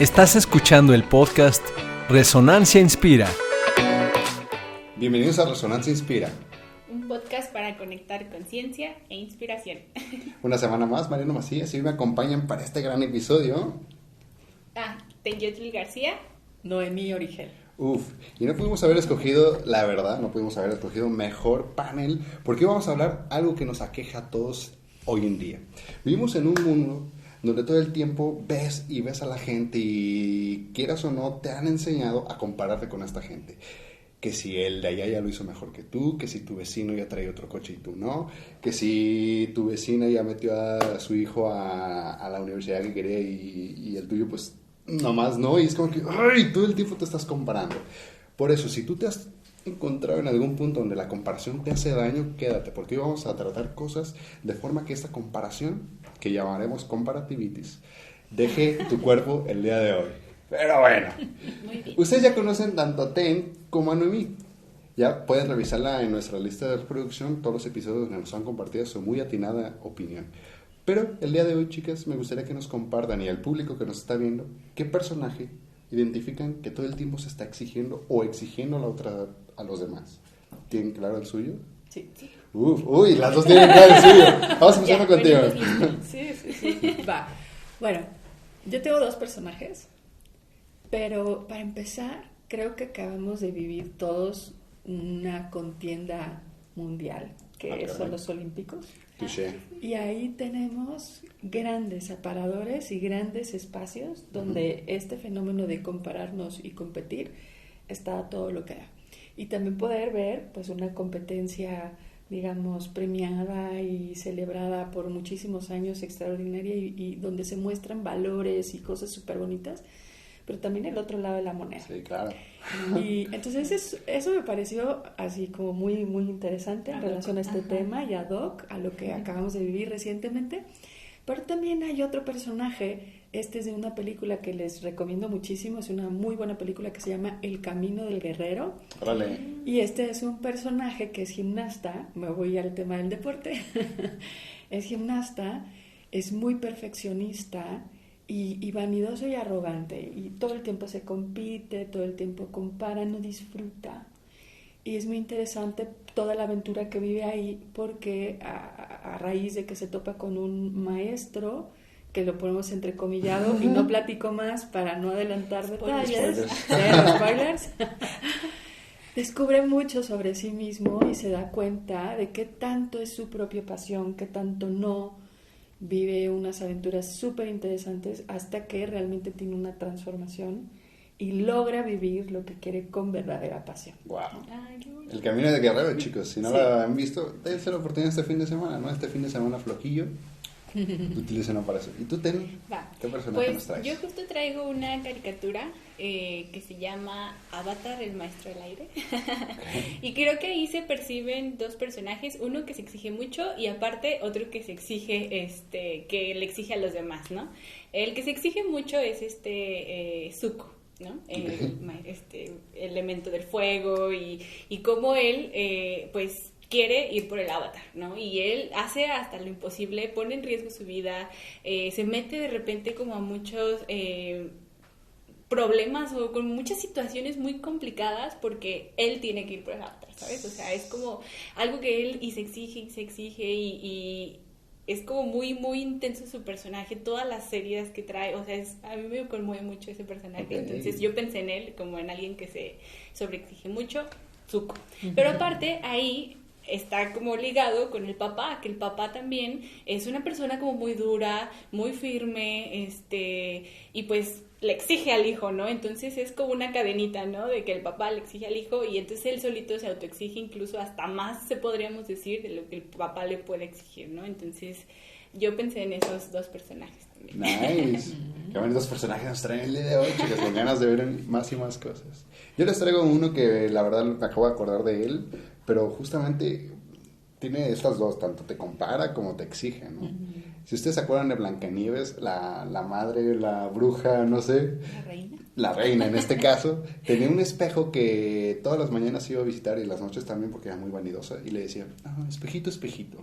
Estás escuchando el podcast Resonancia Inspira. Bienvenidos a Resonancia Inspira. Un podcast para conectar conciencia e inspiración. Una semana más, Mariano Macías, y me acompañan para este gran episodio. Ah, Teyotli García. Noemí Origel. Uf, y no pudimos haber escogido, la verdad, no pudimos haber escogido mejor panel, porque vamos a hablar algo que nos aqueja a todos hoy en día. Vivimos en un mundo donde todo el tiempo ves y ves a la gente y quieras o no, te han enseñado a compararte con esta gente. Que si el de allá ya lo hizo mejor que tú, que si tu vecino ya trae otro coche y tú no, que si tu vecina ya metió a su hijo a, la universidad que quería y, y el tuyo pues nomás no, y es como que, ay, todo el tiempo te estás comparando. Por eso, si tú te has encontrado en algún punto donde la comparación te hace daño, quédate, porque hoy vamos a tratar cosas de forma que esta comparación, que llamaremos comparativitis, deje tu cuerpo el día de hoy. Pero bueno, ustedes ya conocen tanto a Ten como a Noemí. Ya pueden revisarla en nuestra lista de reproducción, todos los episodios donde nos han compartido su muy atinada opinión. Pero el día de hoy, chicas, me gustaría que nos compartan y al público que nos está viendo, qué personaje identifican que todo el tiempo se está exigiendo o exigiendo a la otra a los demás. ¿Tienen claro el suyo? Sí. sí. Uf, uy, las dos tienen claro el suyo. Vamos a empezar contigo. Sí, sí, sí. Va. Bueno, yo tengo dos personajes, pero para empezar, creo que acabamos de vivir todos una contienda mundial, que Ah, son los Olímpicos. Touché. Y ahí tenemos grandes aparadores y grandes espacios donde este fenómeno de compararnos y competir está a todo lo que da. Y también poder ver pues una competencia digamos premiada y celebrada por muchísimos años extraordinaria y, y donde se muestran valores y cosas súper bonitas pero también el otro lado de la moneda Sí, claro. y entonces es- eso me pareció así como muy, muy interesante en hoc, relación a este ajá. tema y ad hoc a lo que acabamos de vivir recientemente. Pero también hay otro personaje, este es de una película que les recomiendo muchísimo, es una muy buena película que se llama El Camino del Guerrero. Órale. Y este es un personaje que es gimnasta, me voy al tema del deporte, es gimnasta, es muy perfeccionista y, y vanidoso y arrogante y todo el tiempo se compite, todo el tiempo compara, no disfruta. Y es muy interesante toda la aventura que vive ahí porque a raíz de que se topa con un maestro, que lo ponemos entrecomillado y no platico más para no adelantar detalles, Spoilers. cero spoilers, descubre mucho sobre sí mismo y se da cuenta de qué tanto es su propia pasión, qué tanto no, vive unas aventuras súper interesantes hasta que realmente tiene una transformación y logra vivir lo que quiere con verdadera pasión. Wow. El camino de guerrero, chicos. Si no Sí. lo han visto, dense la oportunidad este fin de semana, ¿no? Este fin de semana flojillo. Utilícenlo para eso. ¿Y tú, Ten? Va. ¿Qué personaje nos Pues traes? yo justo traigo una caricatura eh, que se llama Avatar, el maestro del aire. y creo que ahí se perciben dos personajes, uno que se exige mucho y aparte otro que se exige, este, que le exige a los demás, ¿no? El que se exige mucho es este eh, Zuko. ¿no? El, este elemento del fuego y, y cómo él eh, pues quiere ir por el avatar, ¿no? Y él hace hasta lo imposible, pone en riesgo su vida, eh, se mete de repente como a muchos eh, problemas o con muchas situaciones muy complicadas porque él tiene que ir por el avatar, ¿sabes? O sea, es como algo que él y se exige y se exige y, y es como muy, muy intenso su personaje, todas las heridas que trae, o sea, es, a mí me conmueve mucho ese personaje, Ok. entonces yo pensé en él como en alguien que se sobreexige mucho, Zuko. Pero aparte, ahí está como ligado con el papá, que el papá también es una persona como muy dura, muy firme, este, y pues le exige al hijo, ¿no? Entonces es como una cadenita, ¿no? De que el papá le exige al hijo y entonces él solito se autoexige incluso hasta más, se podríamos decir, de lo que el papá le puede exigir, ¿no? Entonces yo pensé en esos dos personajes también. Nice. Qué bonitos personajes nos traen el día de hoy, chicos, con ganas de ver más y más cosas. Yo les traigo uno que la verdad me acabo de acordar de él, pero justamente tiene estas dos, tanto te compara como te exige, ¿no? Si ustedes se acuerdan de Blancanieves, la, la madre, la bruja, no sé, La reina. la reina en este caso, tenía un espejo que todas las mañanas iba a visitar y las noches también porque era muy vanidosa y le decía, "Ah, espejito, espejito,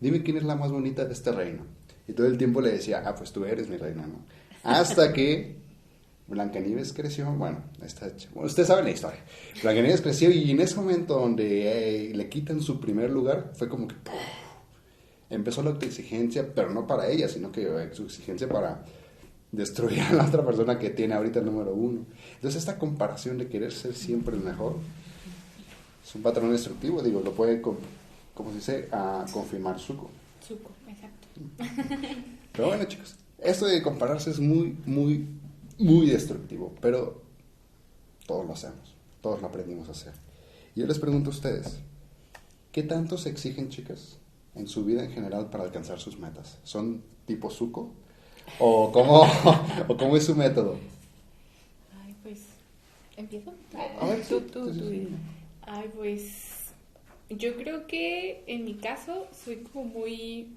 dime quién es la más bonita de este reino. Y todo el tiempo le decía, ah, pues tú eres mi reina, ¿no? Hasta que Blancanieves creció, bueno, está, bueno, ustedes saben la historia. Blancanieves creció y en ese momento donde eh, le quitan su primer lugar, fue como que empezó la autoexigencia, pero no para ella, sino que eh, su exigencia para destruir a la otra persona que tiene ahorita el número uno. Entonces esta comparación de querer ser siempre el mejor es un patrón destructivo, digo, lo puede, como se dice, a confirmar Zuko. Zuko, exacto. Pero bueno, chicos, esto de compararse es muy, muy, muy destructivo, pero todos lo hacemos, todos lo aprendimos a hacer. Y yo les pregunto a ustedes, ¿qué tanto se exigen, chicas, en su vida en general para alcanzar sus metas? ¿Son tipo suco? ¿O cómo, o cómo es su método? Ay, pues, ¿empiezo? A ver, tú, tú, tú. Ay, pues, yo creo que en mi caso soy como muy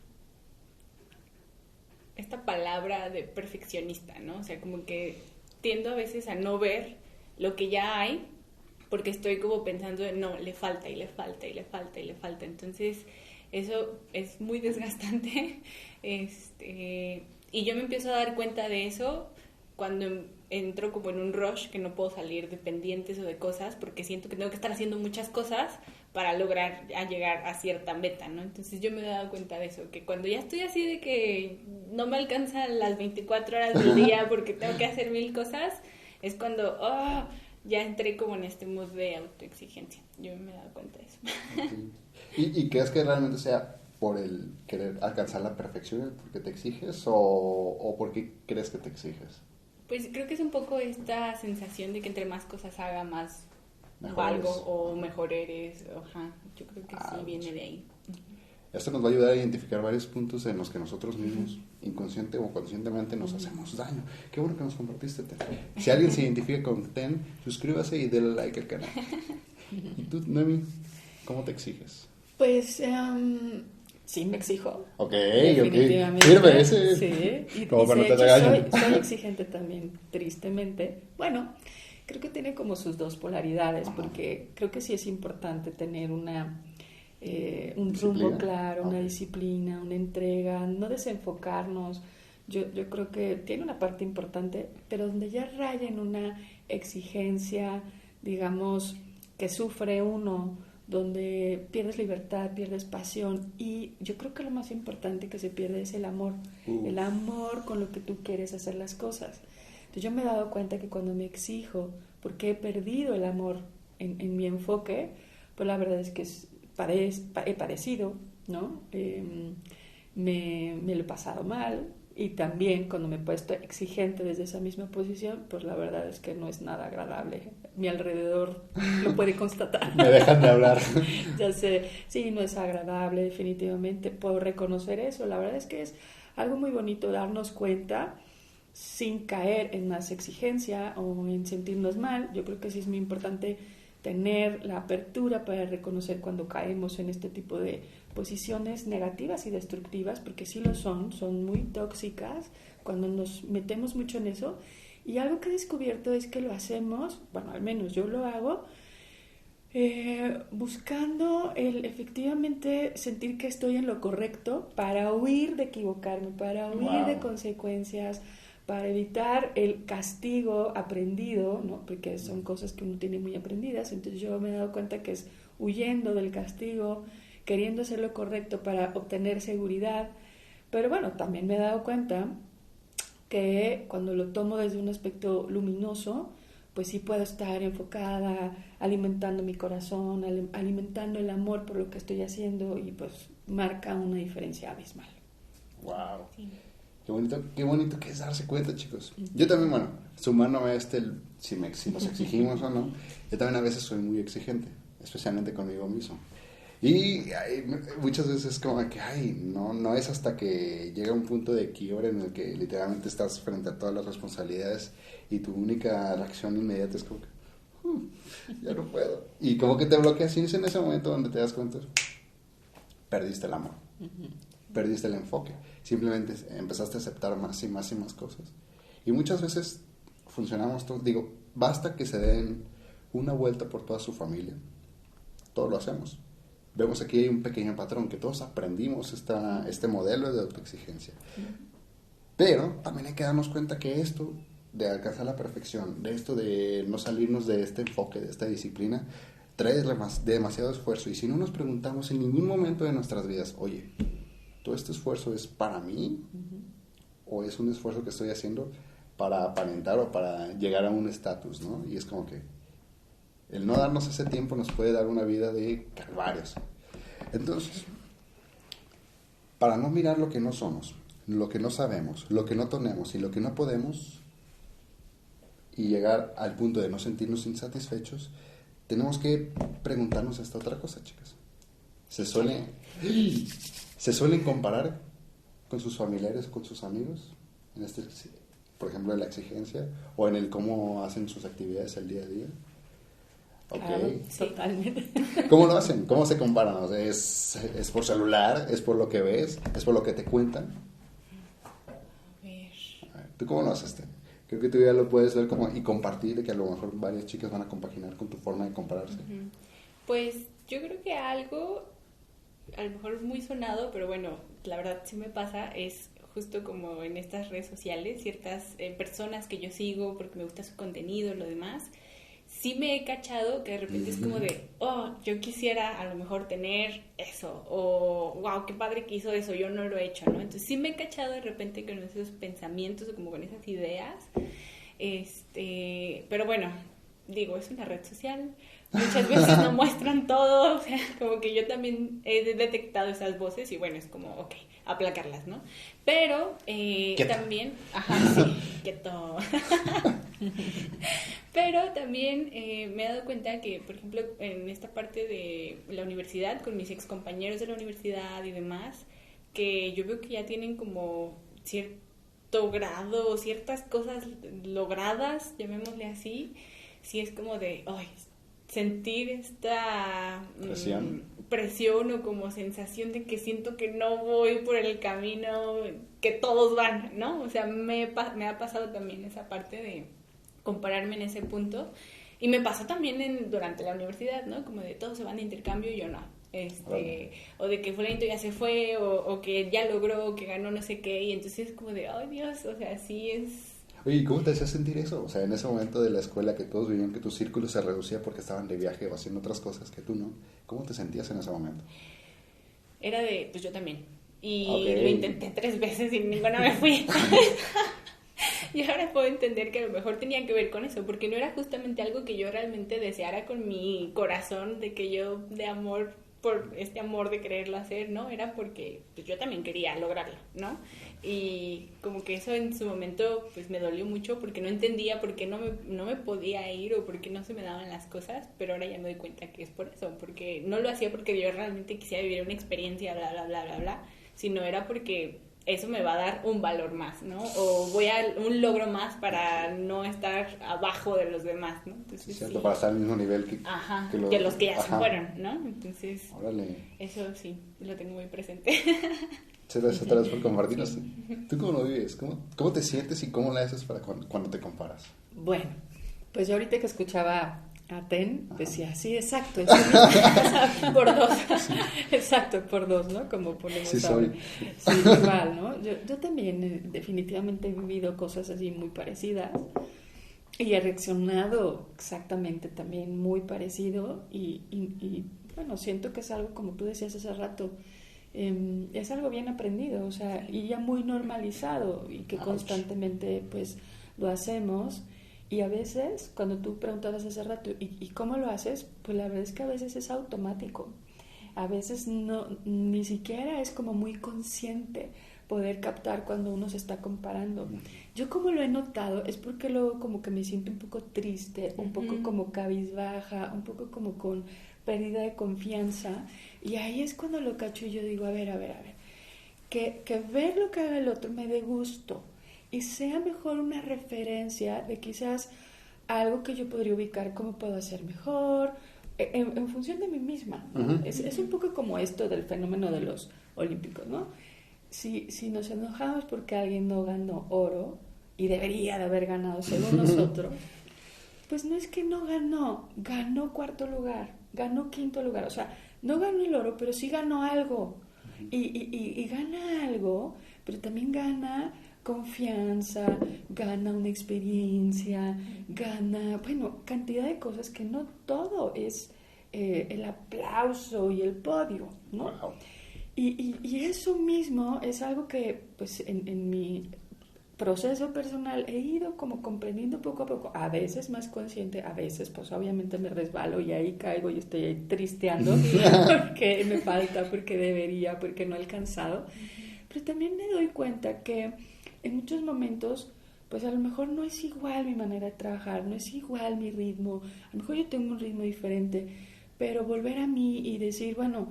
esta palabra de perfeccionista, ¿no? O sea, como que tiendo a veces a no ver lo que ya hay porque estoy como pensando en, no, le falta y le falta y le falta y le falta. Entonces, eso es muy desgastante. Este, y yo me empiezo a dar cuenta de eso cuando entro como en un rush que no puedo salir de pendientes o de cosas porque siento que tengo que estar haciendo muchas cosas para lograr a llegar a cierta meta, ¿no? Entonces yo me he dado cuenta de eso, que cuando ya estoy así de que no me alcanzan las 24 horas del día porque tengo que hacer mil cosas, es cuando oh, ya entré como en este mood de autoexigencia. Yo me he dado cuenta de eso. ¿Y, ¿Y crees que realmente sea por el querer alcanzar la perfección porque te exiges o, o porque crees que te exiges? Pues creo que es un poco esta sensación de que entre más cosas haga, más valgo o mejor eres. Ajá, yo creo que sí Ah, viene de ahí. Esto nos va a ayudar a identificar varios puntos en los que nosotros mismos, inconsciente o conscientemente, nos hacemos daño. Qué bueno que nos compartiste, Ten. Si alguien se identifica con Ten, suscríbase y denle like al canal. ¿Y tú, Noemi, cómo te exiges? Pues em, sí me exijo. Ok, Definitivamente. ok. Sirve ese. Sí, y, Como y para no te soy, soy exigente también, tristemente. Bueno, creo que tiene como sus dos polaridades, Ajá. porque creo que sí es importante tener una eh, un Disciplina. rumbo claro, una disciplina, una entrega, no desenfocarnos. Yo, yo creo que tiene una parte importante, pero donde ya raya en una exigencia, digamos, que sufre uno, donde pierdes libertad, pierdes pasión y yo creo que lo más importante que se pierde es el amor, el amor con lo que tú quieres hacer las cosas. Entonces yo me he dado cuenta que cuando me exijo, porque he perdido el amor en, en mi enfoque, pues la verdad es que es- he parecido, ¿no? Em, me, me lo he pasado mal y también cuando me he puesto exigente desde esa misma posición, pues la verdad es que no es nada agradable. Mi alrededor lo puede constatar. Me dejan de hablar. ya sé, sí, no es agradable, definitivamente. Puedo reconocer eso. La verdad es que es algo muy bonito darnos cuenta sin caer en más exigencia o en sentirnos mal. Yo creo que sí es muy importante tener la apertura para reconocer cuando caemos en este tipo de posiciones negativas y destructivas, porque sí lo son, son muy tóxicas cuando nos metemos mucho en eso. Y algo que he descubierto es que lo hacemos, bueno, al menos yo lo hago, eh, buscando el efectivamente sentir que estoy en lo correcto para huir de equivocarme, para huir Wow. de consecuencias, para evitar el castigo aprendido, ¿no? porque son cosas que uno tiene muy aprendidas. Entonces yo me he dado cuenta que es huyendo del castigo, queriendo hacer lo correcto para obtener seguridad. Pero bueno, también me he dado cuenta que cuando lo tomo desde un aspecto luminoso, pues sí puedo estar enfocada, alimentando mi corazón, al- alimentando el amor por lo que estoy haciendo y pues marca una diferencia abismal. Wow. Sí. Qué bonito, qué bonito que es darse cuenta, chicos. Yo también, bueno, sumando a este, el- si, me, si nos exigimos o no, yo también a veces soy muy exigente, especialmente conmigo mismo. Y ay, muchas veces es como que, ay, no, no es hasta que llega un punto de quiebre en el que literalmente estás frente a todas las responsabilidades y tu única reacción inmediata es como que, "Uh, ya no puedo. Y como que te bloqueas y es en ese momento donde te das cuenta, perdiste el amor perdiste el enfoque. Simplemente empezaste a aceptar más y más y más cosas. Y muchas veces funcionamos todos. Digo, basta que se den una vuelta por toda su familia. Todo lo hacemos. Vemos aquí hay un pequeño patrón que todos aprendimos esta, este modelo de autoexigencia. Pero también hay que darnos cuenta que esto de alcanzar la perfección, de esto de no salirnos de este enfoque, de esta disciplina, trae demas- demasiado esfuerzo. Y si no nos preguntamos en ningún momento de nuestras vidas, oye, ¿todo este esfuerzo es para mí? ¿O es un esfuerzo que estoy haciendo para aparentar o para llegar a un estatus, ¿no? Y es como que el no darnos ese tiempo nos puede dar una vida de calvarios. Entonces, para no mirar lo que no somos, lo que no sabemos, lo que no tenemos y lo que no podemos, y llegar al punto de no sentirnos insatisfechos, tenemos que preguntarnos esta otra cosa, chicas. Se suele, se suelen comparar con sus familiares con sus amigos, este, por ejemplo, en la exigencia o en el cómo hacen sus actividades el día a día. Ok. Claro, Sí. totalmente. ¿Cómo lo hacen? ¿Cómo se comparan? O sea, ¿es, ¿Es por celular? ¿Es por lo que ves? ¿Es por lo que te cuentan? A ver. ¿Tú cómo lo haces? Creo que tú ya lo puedes ver como y compartir de que a lo mejor varias chicas van a compaginar con tu forma de compararse. Ujú. Pues yo creo que algo, a lo mejor muy sonado, pero bueno, la verdad sí me pasa, es justo como en estas redes sociales, ciertas eh, personas que yo sigo porque me gusta su contenido, lo demás, sí me he cachado que de repente es como de, oh, yo quisiera a lo mejor tener eso, o wow, qué padre que hizo eso, yo no lo he hecho, ¿no? Entonces sí me he cachado de repente con esos pensamientos o como con esas ideas, este, pero bueno, digo, es una red social, muchas veces no muestran todo, o sea, como que yo también he detectado esas voces y bueno, es como, ok, aplacarlas, ¿no? Pero eh, también, ajá, sí, quieto. Pero también eh, me he dado cuenta que, por ejemplo, en esta parte de la universidad, con mis ex compañeros de la universidad y demás, que yo veo que ya tienen como cierto grado, ciertas cosas logradas, llamémosle así, sí es como de, ay, sentir esta mm, Presión. presión o como sensación de que siento que no voy por el camino que todos van, ¿no? O sea, me, me ha pasado también esa parte de compararme en ese punto. Y me pasó también en, durante la universidad, ¿no? Como de todos se van de intercambio y yo no. Este, o de que fulanito ya se fue, o, o que ya logró, que ganó no sé qué, y entonces es como de, ay Dios, o sea, sí es... Oye, ¿y cómo te hacía sentir eso? O sea, en ese momento de la escuela que todos vivían que tu círculo se reducía porque estaban de viaje o haciendo otras cosas que tú no. ¿Cómo te sentías en ese momento? Era de, pues yo también. Y lo intenté tres veces y ninguna me fui. y ahora puedo entender que a lo mejor tenía que ver con eso, porque no era justamente algo que yo realmente deseara con mi corazón, de que yo de amor, por este amor de quererlo hacer, ¿no? Era porque pues, yo también quería lograrlo, ¿no? Y como que eso en su momento pues me dolió mucho porque no entendía por qué no me, no me podía ir o por qué no se me daban las cosas, pero ahora ya me doy cuenta que es por eso, porque no lo hacía porque yo realmente quisiera vivir una experiencia, bla, bla, bla, bla, bla, sino era porque eso me va a dar un valor más, ¿no? O voy a un logro más para no estar abajo de los demás, ¿no? Entonces, ¿Cierto? sí. Para estar al mismo nivel que, Ajá, que que los que ya se fueron, ¿no? Entonces, Órale. eso sí, lo tengo muy presente. Muchas gracias otra vez por compartirnos. ¿Tú cómo lo vives? ¿Cómo, ¿Cómo te sientes y cómo la haces para cuando, cuando te comparas? Bueno, pues yo ahorita que escuchaba a Ten, decía, sí, exacto, es por dos. Exacto, por dos, ¿no? Como ponemos Sí, soy. Sí, igual, ¿no? Yo, yo también eh, definitivamente he vivido cosas así muy parecidas y he reaccionado exactamente también muy parecido y, y- y, bueno, siento que es algo como tú decías hace rato, em, es algo bien aprendido, o sea, y ya muy normalizado y que constantemente pues lo hacemos y a veces, cuando tú preguntabas hace rato, ¿y, y cómo lo haces? Pues la verdad es que a veces es automático. A veces no, ni siquiera es como muy consciente poder captar cuando uno se está comparando. Yo como lo he notado es porque luego como que me siento un poco triste, un poco como cabizbaja, un poco como con pérdida de confianza. Y ahí es cuando lo cacho y yo digo, a ver, a ver, a ver, que, que ver lo que haga el otro me dé gusto y sea mejor una referencia de quizás algo que yo podría ubicar cómo puedo hacer mejor, e, en, en función de mí misma. ¿no? Ujú. es, es un poco como esto del fenómeno de los olímpicos, ¿no? Si, si nos enojamos porque alguien no ganó oro y debería de haber ganado según nosotros, pues no es que no ganó, ganó cuarto lugar, ganó quinto lugar, o sea, no ganó el oro, pero sí ganó algo. Y, y, y- y gana algo, pero también gana confianza, gana una experiencia, gana, bueno, cantidad de cosas que no todo es eh, el aplauso y el podio, ¿no? Y, y, eso mismo es algo que, pues, en, en mi proceso personal he ido como comprendiendo poco a poco, a veces más consciente, a veces pues obviamente me resbalo y ahí caigo y estoy ahí tristeando porque me falta, porque debería, porque no he alcanzado, pero también me doy cuenta que en muchos momentos pues a lo mejor no es igual mi manera de trabajar, no es igual mi ritmo, a lo mejor yo tengo un ritmo diferente, pero volver a mí y decir, bueno,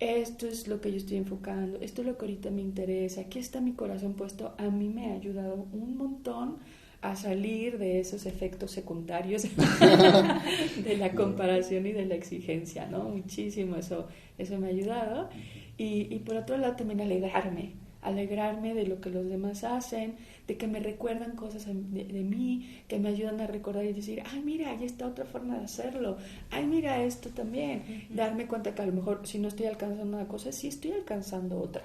esto es lo que yo estoy enfocando, esto es lo que ahorita me interesa, aquí está mi corazón puesto, a mí me ha ayudado un montón a salir de esos efectos secundarios de la comparación y de la exigencia, ¿no? Muchísimo, eso, eso me ha ayudado. Y, y por otro lado también alegrarme, alegrarme de lo que los demás hacen, de que me recuerdan cosas de, mí, que me ayudan a recordar y decir, ay, mira, ahí está otra forma de hacerlo, ay, mira esto también, darme cuenta que a lo mejor si no estoy alcanzando una cosa, sí estoy alcanzando otra.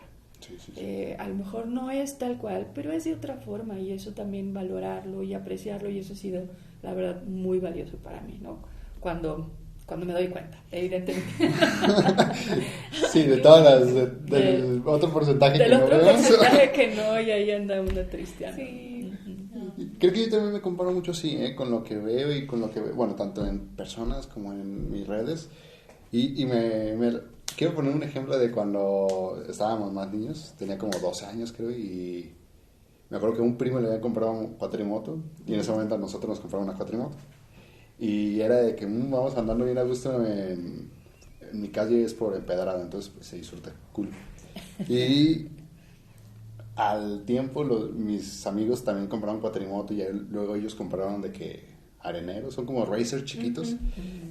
Eh, a lo mejor no es tal cual, pero es de otra forma y eso también valorarlo y apreciarlo y eso ha sido, la verdad, muy valioso para mí, ¿no? Cuando cuando me doy cuenta, evidentemente. sí, de todas las, del otro porcentaje del que otro no porcentaje que no, y ahí anda una tristiana. Sí. Creo que yo también me comparo mucho así, ¿eh? con lo que veo y con lo que veo, bueno, tanto en personas como en mis redes. Y, y me, me, quiero poner un ejemplo de cuando estábamos más niños, tenía como 12 años creo, y me acuerdo que un primo le había comprado un cuatrimoto, y en ese momento a nosotros nos compraron una cuatrimoto. Y era de que mm, vamos andando bien a gusto en, mi calle es por empedrada, entonces pues se disfruta, cool. Y al tiempo los, mis amigos también compraron cuatrimoto y luego ellos compraron de que areneros, son como racers chiquitos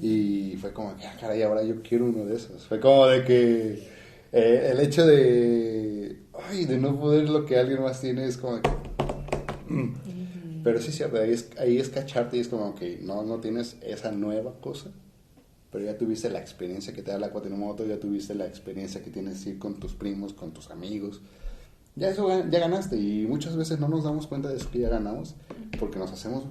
y fue como que, ah, caray, ahora yo quiero uno de esos. Fue como de que eh, el hecho de, ay, de no poder lo que alguien más tiene es como que... Pero sí, cierto, ahí es, ahí es cacharte y es como que no, no tienes esa nueva cosa, pero ya tuviste la experiencia que te da la cuatrimoto, ya tuviste la experiencia que tienes ir con tus primos, con tus amigos. Ya eso ya ganaste y muchas veces no nos damos cuenta de eso que ya ganamos porque nos hacemos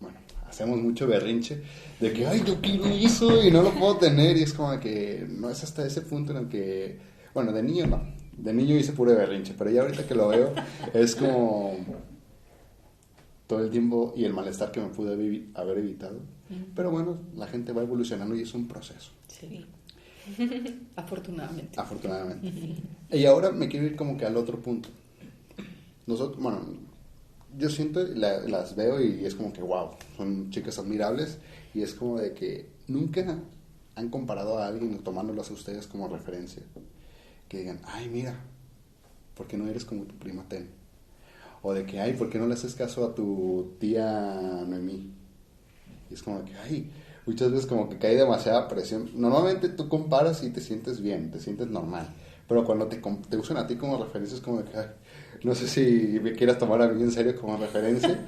bueno, hacemos mucho berrinche de que ay, yo quiero eso y no lo puedo tener y es como que no es hasta ese punto en el que bueno, de niño no. De niño hice puro berrinche, pero ya ahorita que lo veo es como todo el tiempo y el malestar que me pude haber evitado. Pero bueno, la gente va evolucionando y es un proceso. Sí. Afortunadamente. Afortunadamente. y ahora me quiero ir como que al otro punto. Nosotros, bueno, yo siento, las veo y es como que, wow, son chicas admirables y es como de que nunca han comparado a alguien tomándolas a ustedes como referencia. Que digan, ay, mira, ¿por qué no eres como tu prima Ten? O de que, ay, ¿por qué no le haces caso a tu tía Noemí? Y es como que, ay, muchas veces como que cae demasiada presión. Normalmente tú comparas y te sientes bien, te sientes normal. Pero cuando te, te usan a ti como referencia es como de que, ay, no sé si me quieras tomar a mí en serio como referencia.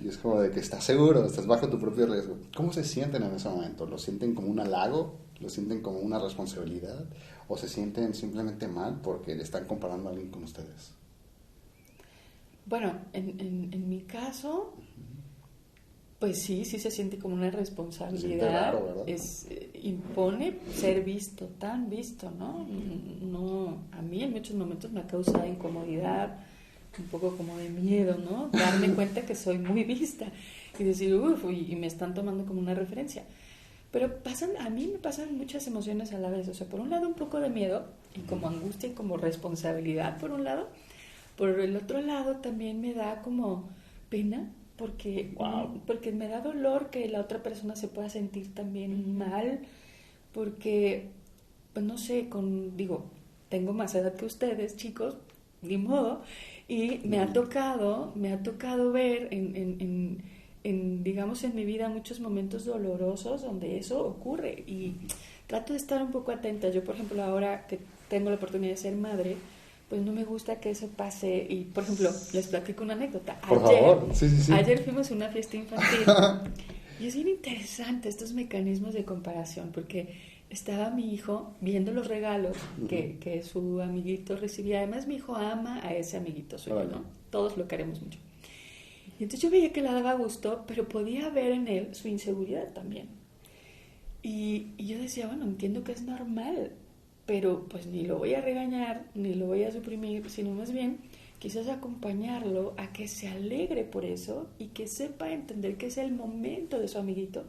y es como de que estás seguro, estás bajo tu propio riesgo. ¿Cómo se sienten en ese momento? ¿Lo sienten como un halago? ¿Lo sienten como una responsabilidad? ¿O se sienten simplemente mal porque le están comparando a alguien con ustedes? Bueno, en, en, mi caso, pues sí, sí se siente como una responsabilidad. es, eh, impone ser visto, tan visto, ¿no? No, a mí en muchos momentos me causa incomodidad, un poco como de miedo, ¿no? Darme cuenta que soy muy vista y decir, uff, y, me están tomando como una referencia. Pero pasan, a mí me pasan muchas emociones a la vez. O sea, por un lado un poco de miedo y como angustia y como responsabilidad, por un lado por el otro lado también me da como pena porque, porque me da dolor que la otra persona se pueda sentir también mal, porque, pues no sé, con, digo, tengo más edad que ustedes, chicos, ni modo, y me ha tocado, me ha tocado ver en, en, en, digamos, en mi vida muchos momentos dolorosos donde eso ocurre y trato de estar un poco atenta. Yo, por ejemplo, ahora que tengo la oportunidad de ser madre, pues no me gusta que eso pase. Y, por ejemplo, les platico una anécdota. Por favor, sí, sí, sí. Ayer fuimos a una fiesta infantil y es bien interesante estos mecanismos de comparación, porque estaba mi hijo viendo los regalos que, que su amiguito recibía. Además, mi hijo ama a ese amiguito suyo, Órale. ¿no? Todos lo queremos mucho. Y entonces yo veía que le daba gusto, pero podía ver en él su inseguridad también. Y, y yo decía, bueno, entiendo que es normal, pero pues ni lo voy a regañar, ni lo voy a suprimir, sino más bien quizás acompañarlo a que se alegre por eso y que sepa entender que es el momento de su amiguito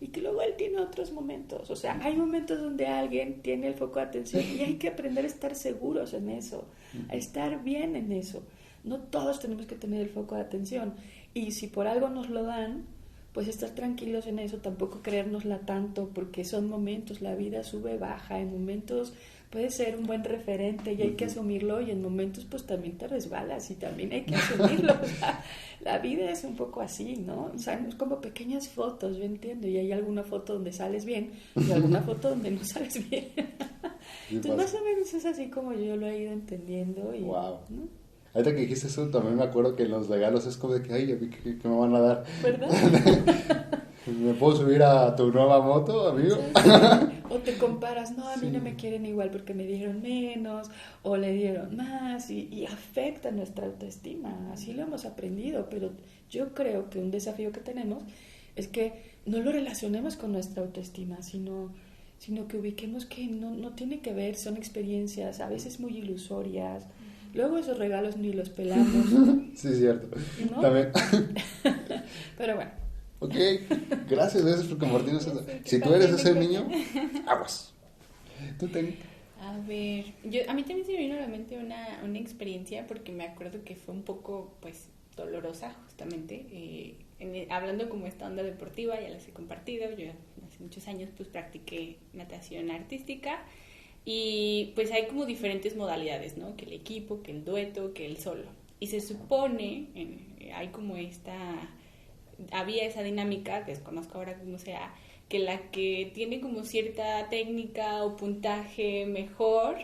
y que luego él tiene otros momentos. O sea, hay momentos donde alguien tiene el foco de atención y hay que aprender a estar seguros en eso, a estar bien en eso. No todos tenemos que tener el foco de atención y si por algo nos lo dan, pues estar tranquilos en eso, tampoco creérnosla tanto, porque son momentos, la vida sube, baja, en momentos puede ser un buen referente y hay que asumirlo y en momentos pues también te resbalas y también hay que asumirlo. O sea, la vida es un poco así, ¿no? O sea, es como pequeñas fotos, yo entiendo, y hay alguna foto donde sales bien y alguna foto donde no sales bien. Entonces más o menos es así como yo lo he ido entendiendo y... Wow. ¿no? Ahorita que dijiste eso, también me acuerdo que en los regalos es como de que, ay, ¿a mí ¿qué, qué me van a dar? ¿Verdad? ¿Me puedo subir a tu nueva moto, amigo? O te comparas, no, a mí no me quieren igual porque me dieron menos o le dieron más y, y afecta nuestra autoestima. Así lo hemos aprendido, pero yo creo que un desafío que tenemos es que no lo relacionemos con nuestra autoestima, sino, sino que ubiquemos que no, no tiene que ver, son experiencias a veces muy ilusorias. Luego esos regalos ni los pelamos, Sí, es cierto. ¿No? También. pero bueno. Ok, gracias, gracias por compartirnos eso. Si tú eres ese niño, aguas. Tú ten. A ver, yo, a mí también se me vino a la mente una, una experiencia porque me acuerdo que fue un poco, pues, dolorosa justamente. eh, en- hablando como esta onda deportiva, ya les he compartido, yo hace muchos años pues practiqué natación artística y pues hay como diferentes modalidades, ¿no? Que el equipo, que el dueto, que el solo. Y se supone, eh, hay como esta había esa dinámica, desconozco ahora cómo sea, que la que tiene como cierta técnica o puntaje mejor,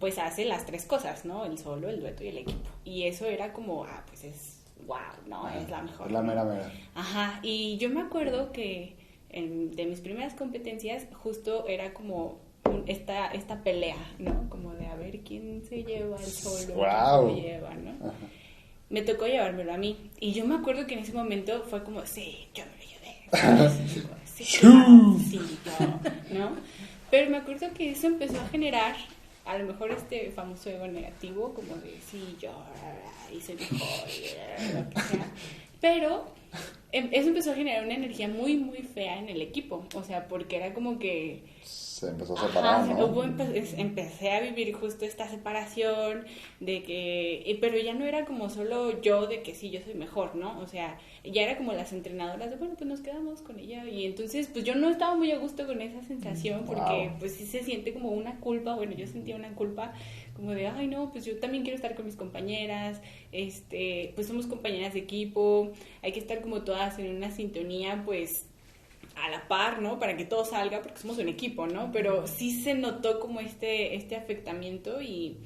pues hace las tres cosas, ¿no? El solo, el dueto y el equipo. Y eso era como, ah, pues es wow, ¿no? es la mejor. Es la mera mera. Ajá, y yo me acuerdo que en- de mis primeras competencias justo era como un- esta, esta pelea, ¿no? Como de a ver quién se lleva el solo, Guau. quién se lleva, ¿no? Ajá. me tocó llevármelo a mí. Y yo me acuerdo que en ese momento fue como, sí, yo me lo llevé. Sí, sí, yo, ¿no? Pero me acuerdo que eso empezó a generar, a lo mejor este famoso ego negativo, como de, sí, yo hice mejor, lo que sea. Pero em- eso empezó a generar una energía muy, muy fea en el equipo. O sea, porque era como que Se empezó a Ajá, separar, se- ¿no? hubo empecé a vivir justo esta separación de que, pero ya no era como solo yo de que sí, yo soy mejor, ¿no? O sea, ya era como las entrenadoras de, bueno, pues nos quedamos con ella y entonces pues yo no estaba muy a gusto con esa sensación porque Wow. pues sí se siente como una culpa, bueno, yo sentía una culpa como de, ay no, pues yo también quiero estar con mis compañeras, este, pues somos compañeras de equipo, hay que estar como todas en una sintonía, pues a la par, ¿no? Para que todo salga, porque somos un equipo, ¿no? Pero sí se notó como este, este afectamiento y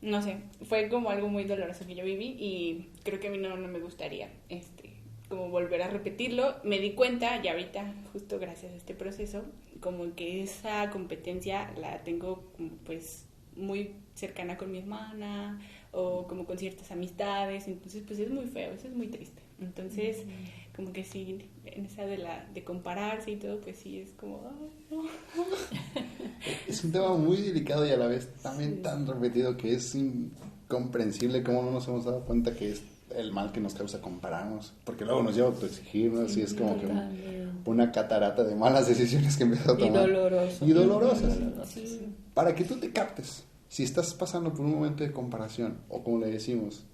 no sé, fue como algo muy doloroso que yo viví y creo que a mí no, no me gustaría este, como volver a repetirlo. Me di cuenta, y ahorita, justo gracias a este proceso, como que esa competencia la tengo pues muy cercana con mi hermana o como con ciertas amistades, entonces pues es muy feo, eso es muy triste. Entonces, como que sí, en esa de la de compararse y todo, pues sí es como, no. Es un tema muy delicado y a la vez también tan repetido que es incomprensible cómo no nos hemos dado cuenta que es el mal que nos causa compararnos. Porque luego nos lleva a autoexigirnos y es como que un- una catarata de malas decisiones que empiezas a Y tomar. doloroso. Y dolorosas. Y dolorosas, sí. Para que tú te captes, si estás pasando por un momento de comparación, o como le decimos,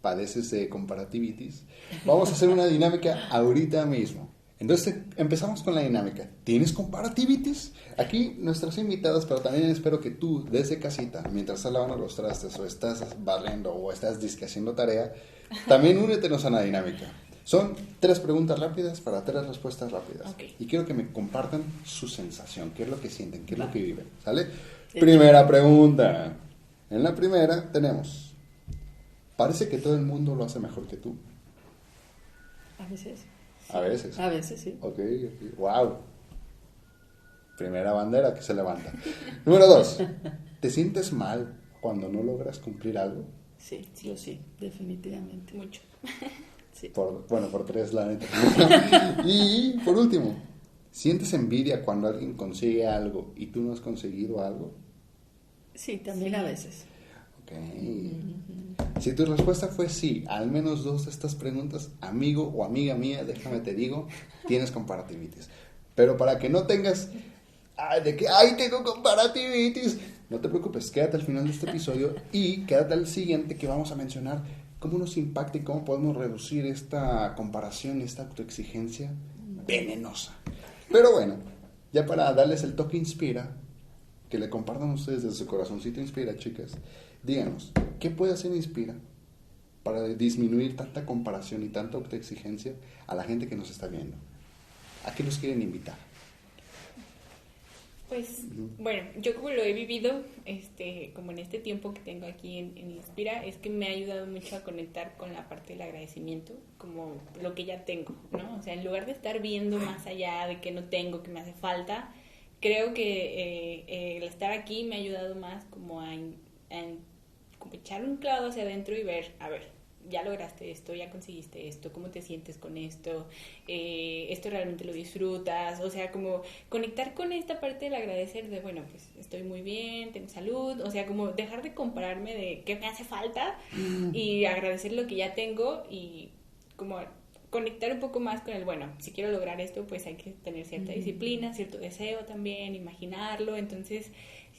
padeces de comparativitis, vamos a hacer una dinámica ahorita mismo. Entonces empezamos con la dinámica. ¿Tienes comparativitis? Aquí nuestros invitados, pero también espero que tú desde casita, mientras estás lavando los trastes o estás barriendo o estás disque haciendo tarea, también únetenos a la dinámica. Son tres preguntas rápidas para tres respuestas rápidas. Y quiero que me compartan su sensación, qué es lo que sienten, qué es lo que viven. ¿Sale? Primera pregunta. En la primera tenemos, parece que todo el mundo lo hace mejor que tú. A veces. A veces. A veces, sí. Ok, ok. Wow. Primera bandera que se levanta. Número dos, ¿te sientes mal cuando no logras cumplir algo? Sí, yo sí, definitivamente. Mucho. Sí. Por, bueno, por tres, la neta. y por último, ¿sientes envidia cuando alguien consigue algo y tú no has conseguido algo? Sí, también Sí. a veces. Ok. Si tu respuesta fue sí, al menos dos de estas preguntas, amigo o amiga mía, déjame te digo, tienes comparativitis. Pero para que no tengas, ay, de que, ay, tengo comparativitis, no te preocupes, quédate al final de este episodio y quédate al siguiente que vamos a mencionar cómo nos impacta y cómo podemos reducir esta comparación, esta autoexigencia venenosa. Pero bueno, ya para darles el toque inspira, que le compartan ustedes desde su corazoncito inspira, chicas. Díganos, ¿qué puede hacer Inspira para disminuir tanta comparación y tanta autoexigencia a la gente que nos está viendo? ¿A qué nos quieren invitar? Pues bueno, yo como lo he vivido, este, como en este tiempo que tengo aquí en, en Inspira, es que me ha ayudado mucho a conectar con la parte del agradecimiento, como lo que ya tengo, ¿no? O sea, en lugar de estar viendo más allá de que no tengo, que me hace falta, creo que eh, eh, el estar aquí me ha ayudado más como a, como echar un clavo hacia adentro y ver, a ver, ya lograste esto, ya conseguiste esto, cómo te sientes con esto, Eh, esto realmente lo disfrutas, o sea, como conectar con esta parte del agradecer de, bueno, pues estoy muy bien, tengo salud, o sea, como dejar de compararme de qué me hace falta y agradecer lo que ya tengo y como conectar un poco más con el, bueno, si quiero lograr esto, pues hay que tener cierta disciplina, cierto deseo también, imaginarlo, entonces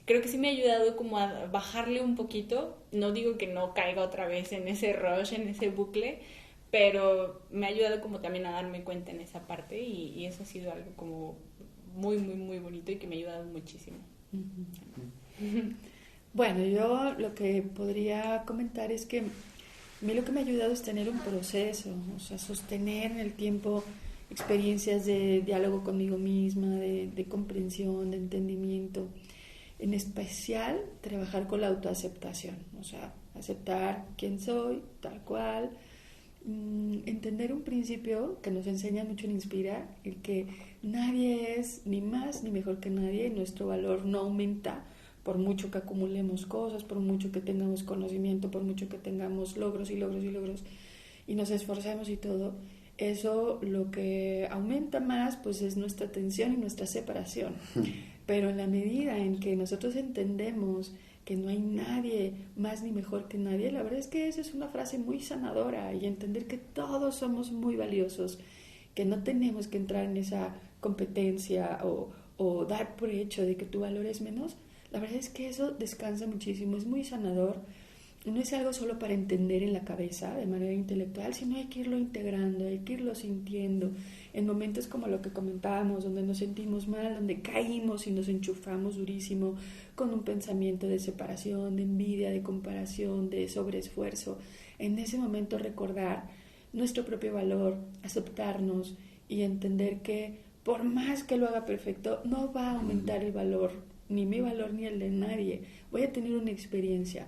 creo que sí me ha ayudado como a bajarle un poquito, no digo que no caiga otra vez en ese rush, en ese bucle, pero me ha ayudado como también a darme cuenta en esa parte y, eso ha sido algo como muy, muy, muy bonito y que me ha ayudado muchísimo. Bueno, yo lo que podría comentar es que a mí lo que me ha ayudado es tener un proceso, o sea, sostener en el tiempo experiencias de diálogo conmigo misma, de comprensión, de entendimiento. En especial, trabajar con la autoaceptación, o sea, aceptar quién soy, tal cual, mm, entender un principio que nos enseña mucho en Inspira, el que nadie es ni más ni mejor que nadie, y nuestro valor no aumenta por mucho que acumulemos cosas, por mucho que tengamos conocimiento, por mucho que tengamos logros y logros y logros y nos esforcemos y todo, eso lo que aumenta más pues es nuestra tensión y nuestra separación. Pero en la medida en que nosotros entendemos que no hay nadie más ni mejor que nadie, la verdad es que esa es una frase muy sanadora y entender que todos somos muy valiosos, que no tenemos que entrar en esa competencia o, o dar por hecho de que tu valor es menos, la verdad es que eso descansa muchísimo, es muy sanador. No es algo solo para entender en la cabeza de manera intelectual, sino hay que irlo integrando, hay que irlo sintiendo. En momentos como lo que comentábamos, donde nos sentimos mal, donde caímos y nos enchufamos durísimo con un pensamiento de separación, de envidia, de comparación, de sobreesfuerzo, en ese momento recordar nuestro propio valor, aceptarnos y entender que por más que lo haga perfecto, no va a aumentar el valor, ni mi valor ni el de nadie. Voy a tener una experiencia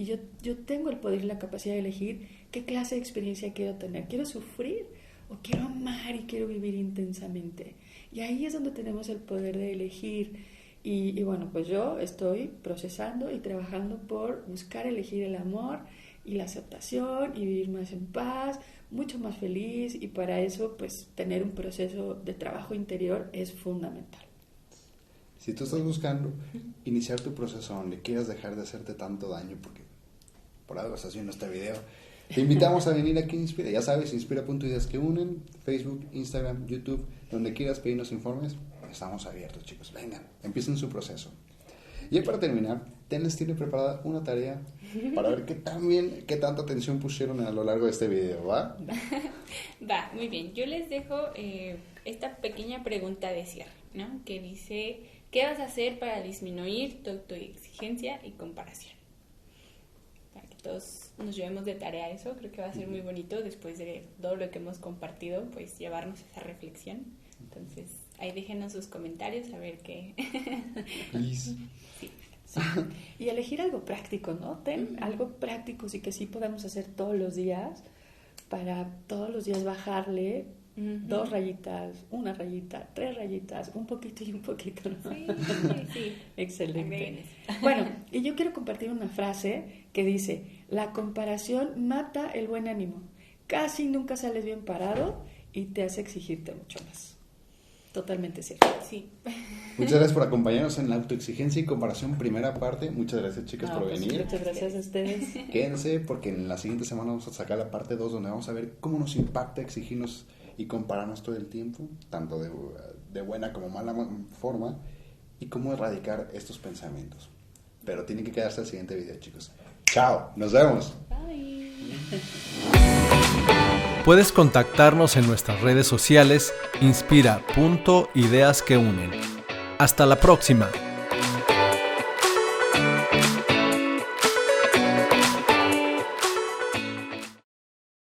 y yo, yo tengo el poder y la capacidad de elegir qué clase de experiencia quiero tener. ¿Quiero sufrir o quiero amar y quiero vivir intensamente? Y ahí es donde tenemos el poder de elegir. Y, y bueno, pues yo estoy procesando y trabajando por buscar elegir el amor y la aceptación y vivir más en paz, mucho más feliz y para eso pues tener un proceso de trabajo interior es fundamental. Si tú estás buscando iniciar tu proceso donde quieras dejar de hacerte tanto daño, porque por algo estás viendo este video, te invitamos a venir aquí a Inspira. Ya sabes, inspira.ideas que unen, Facebook, Instagram, YouTube, donde quieras pedirnos informes, estamos abiertos, chicos. Vengan, empiecen su proceso. Y para terminar, Tenles tiene preparada una tarea para ver qué tan bien, qué tanta atención pusieron a lo largo de este video, ¿va? Va, muy bien. Yo les dejo eh, esta pequeña pregunta de cierre, ¿no? Que dice, ¿qué vas a hacer para disminuir tu autoexigencia y comparación? Todos nos llevemos de tarea eso, creo que va a ser muy bonito después de todo lo que hemos compartido, pues llevarnos esa reflexión. Entonces, ahí déjenos sus comentarios a ver qué. Please. sí. Sí. Y elegir algo práctico, ¿no? Ten algo práctico, sí que sí podemos hacer todos los días para todos los días bajarle Dos rayitas, una rayita, tres rayitas, un poquito y un poquito. ¿no? Sí, sí, sí. Excelente. Bueno, y yo quiero compartir una frase que dice, la comparación mata el buen ánimo. Casi nunca sales bien parado y te hace exigirte mucho más. Totalmente cierto. Sí. Muchas gracias por acompañarnos en la autoexigencia y comparación primera parte. Muchas gracias chicas No, por pues, venir. muchas gracias a ustedes. Quédense porque en la siguiente semana vamos a sacar la parte 2 donde vamos a ver cómo nos impacta exigirnos y compararnos todo el tiempo, tanto de, de buena como mala forma, y cómo erradicar estos pensamientos. Pero tienen que quedarse al siguiente video chicos. Chao, nos vemos. Bye. Puedes contactarnos en nuestras redes sociales inspira.ideas que unen. Hasta la próxima.